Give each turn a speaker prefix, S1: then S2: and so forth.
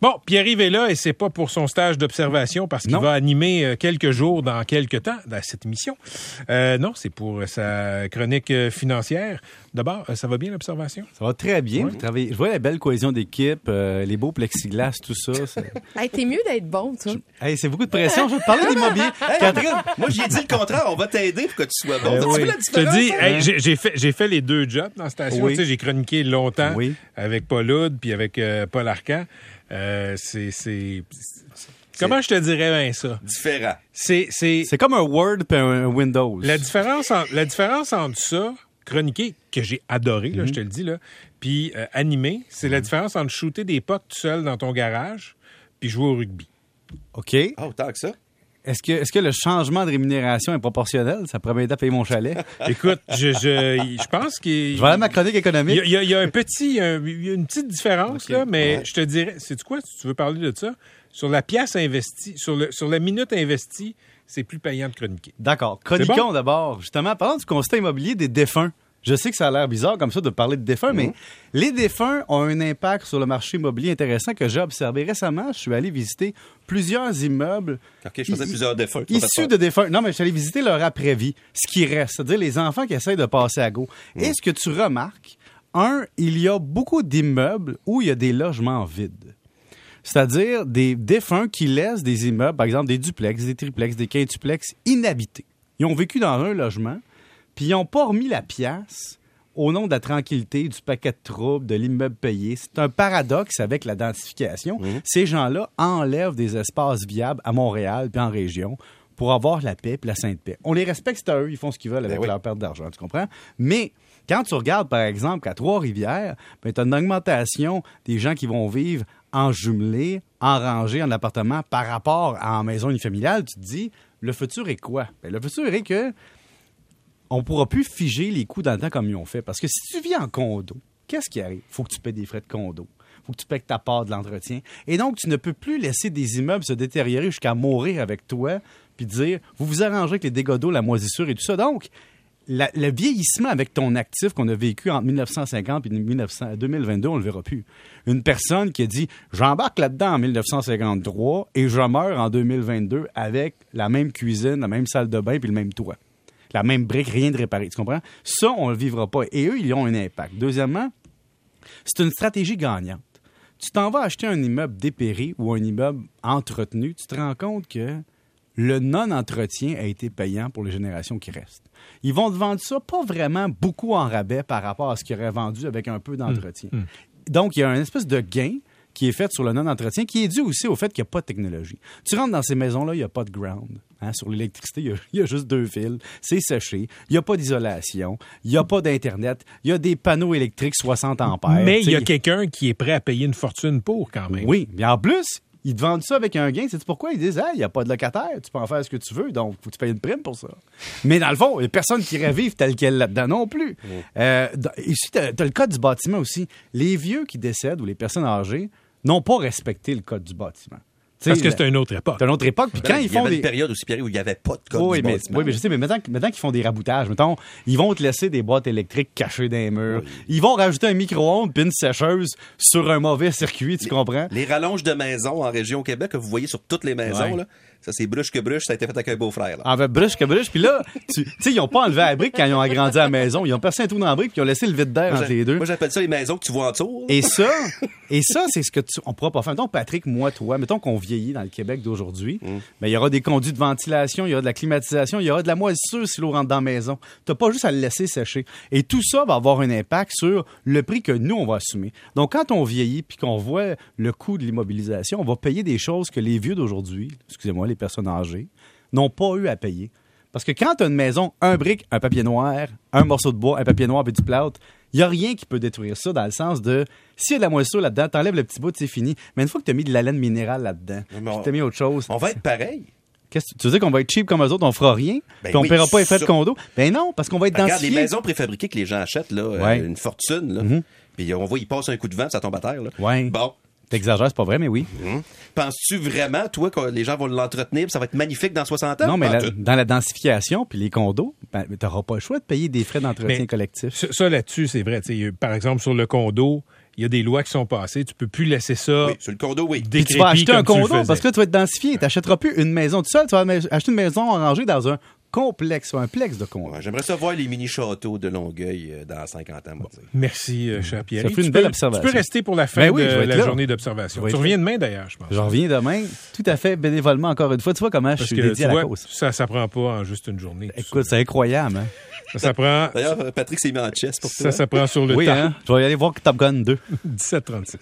S1: Bon, Pierre-Yves est là et c'est pas pour son stage d'observation parce qu'il va animer euh, quelques jours dans quelques temps dans cette émission. Euh, non, c'est pour sa chronique euh, financière. D'abord, ça va bien l'observation?
S2: Ça va très bien. Vous travaillez- Je vois la belle cohésion d'équipe, euh, les beaux plexiglas, tout ça. c'est-
S3: Hey, T'es mieux d'être bon, toi.
S2: Hey, c'est beaucoup de pression. Je vais te parler d'immobilier. Catherine,
S4: Moi, j'ai dit le contraire. On va t'aider pour que tu sois bon.
S2: Ben
S4: T'as-tu
S2: oui.
S4: vu la
S1: Je te dis,
S4: hein?
S1: hey, j'ai fait, les deux jobs dans la station.
S2: Oui.
S1: Tu sais, j'ai chroniqué longtemps
S2: Oui.
S1: avec Paul Oud puis avec euh, Paul Arcan. Euh, c'est, comment je te dirais bien ça?
S4: Différent.
S1: C'est, c'est,
S2: c'est comme un Word et un Windows.
S1: La différence, en- la différence entre ça, chroniquer, que j'ai adoré, là, je
S2: Mhm.
S1: te le dis, là, puis euh, animer, c'est la différence entre shooter des pucks tout seul dans ton garage puis jouer au rugby.
S2: OK.
S4: Ah, autant que ça.
S2: Est-ce que, est-ce que le changement de rémunération est proportionnel? Ça pourrait m'aider à payer mon chalet.
S1: Écoute, je, je, je pense qu'il
S2: Je vais aller à ma chronique
S1: il y,
S2: économique.
S1: a, il y a- il y a un petit, un- il y a une petite différence, là, mais
S4: ouais.
S1: je te dirais, c'est quoi, si tu veux parler de ça? Sur la pièce investie, sur, le, sur la minute investie, c'est plus payant de chroniquer.
S2: D'accord. Chroniquons
S1: bon?
S2: d'abord. Justement, parlons du constat immobilier des défunts. Je sais que ça a l'air bizarre comme ça de parler de défunts, mais les défunts ont un impact sur le marché immobilier intéressant que j'ai observé récemment. Je suis allé visiter plusieurs immeubles
S4: OK, je faisais plusieurs défunts.
S2: issus de défunts. Non, mais je suis allé visiter leur après-vie, ce qui reste, c'est-à-dire les enfants qui essayent de passer à go. Et ce que tu remarques, un, il y a beaucoup d'immeubles où il y a des logements vides? C'est-à-dire des défunts qui laissent des immeubles, par exemple des duplex, des triplex, des quintuplex inhabités. Ils ont vécu dans un logement, puis ils n'ont pas remis la pièce au nom de la tranquillité, du paquet de troubles, de l'immeuble payé. C'est un paradoxe avec la densification. Ces gens-là enlèvent des espaces viables à Montréal puis en région pour avoir la paix puis la sainte paix. On les respecte, c'est à eux, ils font ce qu'ils veulent avec
S4: oui.
S2: leur perte d'argent, tu comprends? Mais quand tu regardes, par exemple, qu'à Trois-Rivières, ben, tu as une augmentation des gens qui vont vivre en jumelé, en rangée, en appartement par rapport à en maison unifamiliale, tu te dis, le futur est quoi? Ben, le futur est que on pourra plus figer les coûts dans le temps comme ils ont fait. Parce que si tu vis en condo, qu'est-ce qui arrive? faut que tu paies des frais de condo. faut que tu paies ta part de l'entretien. Et donc, tu ne peux plus laisser des immeubles se détériorer jusqu'à mourir avec toi, puis dire, vous vous arrangez avec les dégâts d'eau, la moisissure et tout ça. Donc, le vieillissement avec ton actif qu'on a vécu entre 1950 et 1900 2022, on le verra plus. Une personne qui a dit j'embarque là-dedans en 1953 et je meurs en 2022 avec la même cuisine, la même salle de bain puis le même toit. La même brique, rien de réparé. Tu comprends? Ça, on le vivra pas. Et eux, ils ont un impact. Deuxièmement, c'est une stratégie gagnante. Tu t'en vas acheter un immeuble dépéré ou un immeuble entretenu, tu te rends compte que le non-entretien a été payant pour les générations qui restent. Ils vont te vendre ça pas vraiment beaucoup en rabais par rapport à ce qu'ils auraient vendu avec un peu d'entretien. Donc, il y a une espèce de gain qui est fait sur le non-entretien, qui est dû aussi au fait qu'il n'y a pas de technologie. Tu rentres dans ces maisons-là, il n'y a pas de ground. hein. Sur l'électricité, il y a- il y, a juste deux fils. C'est séché. Il n'y a pas d'isolation. Il n'y a pas d'Internet. Il y a des panneaux électriques 60 ampères.
S1: Mais il y a quelqu'un qui est prêt à payer une fortune pour quand même.
S2: oui, mais en plus, ils te vendent ça avec un gain. C'est pourquoi? Ils disent il n'y a pas de locataire, tu peux en faire ce que tu veux, donc faut que tu payes une prime pour ça. Mais dans le fond, il n'y a personne qui irait vivre tel quel là-dedans non plus. Euh, ici, tu as, le code du bâtiment aussi. Les vieux qui décèdent ou les personnes âgées n'ont pas respecté le code du bâtiment.
S1: Parce que c'est une autre époque.
S2: c'est une autre époque. Puis quand ils
S4: il y
S2: font
S4: avait
S2: des.
S4: une période aussi, Pierre, où il n'y avait pas de code
S2: oui,
S4: du
S2: mais, oui, mais je sais, mais maintenant, maintenant qu'ils font des raboutages, mettons, ils vont te laisser des boîtes électriques cachées dans les murs. Ils vont rajouter un micro-ondes puis une sécheuse sur un mauvais circuit, tu comprends?
S4: Les rallonges de maisons en région Québec que vous voyez sur toutes les maisons,
S2: Ouais.
S4: là, ça c'est bruche que bruche, ça a été fait avec un beau-frère.
S2: En fait, bruche que bruche. Puis là, tu sais, ils ont pas enlevé la brique quand ils ont agrandi la maison. Ils ont percé un trou dans la brique puis ils ont laissé le vide d'air entre les deux.
S4: Moi, j'appelle ça les maisons que tu vois en dessous. là.
S2: Et ça, et ça, c'est ce que tu, on pourra pas faire. Mettons, Patrick, moi, toi, mettons qu'on dans le Québec d'aujourd'hui,
S4: Mm.
S2: mais il y aura des conduits de ventilation, il y aura de la climatisation, il y aura de la moisissure si l'eau rentre dans la maison. T'as pas juste à le laisser sécher. Et tout ça va avoir un impact sur le prix que nous, on va assumer. Donc, quand on vieillit puis qu'on voit le coût de l'immobilisation, on va payer des choses que les vieux d'aujourd'hui, excusez-moi, les personnes âgées, n'ont pas eu à payer. Parce que quand tu as une maison, un brique, un papier noir, un morceau de bois, un papier noir et du plâtre, il n'y a rien qui peut détruire ça dans le sens de s'il y a de la moisissure là-dedans, t'enlèves le petit bout, c'est fini. Mais une fois que tu as mis de la laine minérale là-dedans,
S4: on-
S2: tu as mis autre chose,
S4: On va être pareil.
S2: qu'est-ce que tu veux dire qu'on va être cheap comme eux autres, on fera rien,
S4: Ben
S2: puis on
S4: oui,
S2: paiera pas les frais de condo? Ben non, parce qu'on va être
S4: Regarde, les
S2: densifié.
S4: maisons préfabriquées que les gens achètent, là, euh, une fortune, là.
S2: Mhm.
S4: Puis on voit, ils passent un coup de vent, ça tombe à terre. Là.
S2: Ouais.
S4: Bon.
S2: T'exagères, c'est pas vrai, mais oui.
S4: Mhm. Penses-tu vraiment, toi, que les gens vont l'entretenir, puis ça va être magnifique dans 60 ans?
S2: Non, mais la- dans la densification puis les condos, ben, tu n'auras pas le choix de payer des frais d'entretien
S1: Mais-
S2: collectif.
S1: Ça, ça, là-dessus, c'est vrai. Tu sais, Par exemple, sur le condo, il y a des lois qui sont passées. Tu peux plus laisser ça
S4: Oui, sur le condo, oui.
S2: Puis tu vas acheter un condo parce que là, tu vas être densifié. Tu n'achèteras plus une maison tout seul. Tu vas acheter une maison rangée dans un complexe ou un plex de.
S4: Ouais, J'aimerais ça voir les mini-châteaux de Longueuil euh, dans 50 ans, sais.
S1: Merci, euh, cher Pierre.
S2: Ça fait une
S1: tu
S2: belle
S1: peux,
S2: observation.
S1: Tu peux rester pour la fin
S2: Ben oui,
S1: de la
S2: là.
S1: journée d'observation. Tu reviens demain, d'ailleurs, je pense.
S2: Je reviens demain, tout à fait bénévolement encore une fois. Tu vois comment je
S1: Parce
S2: suis
S1: que,
S2: dédié à la
S1: vois,
S2: cause.
S1: ça s'apprend pas en juste une journée.
S2: Écoute, c'est incroyable. Hein?
S1: ça, ça s'apprend,
S4: D'ailleurs, Patrick s'est mis en chess pour
S1: ça
S4: toi.
S1: s'apprend sur le
S2: Oui,
S1: tas.
S2: hein? Je vais y aller voir Top Gun 2.
S1: 1736.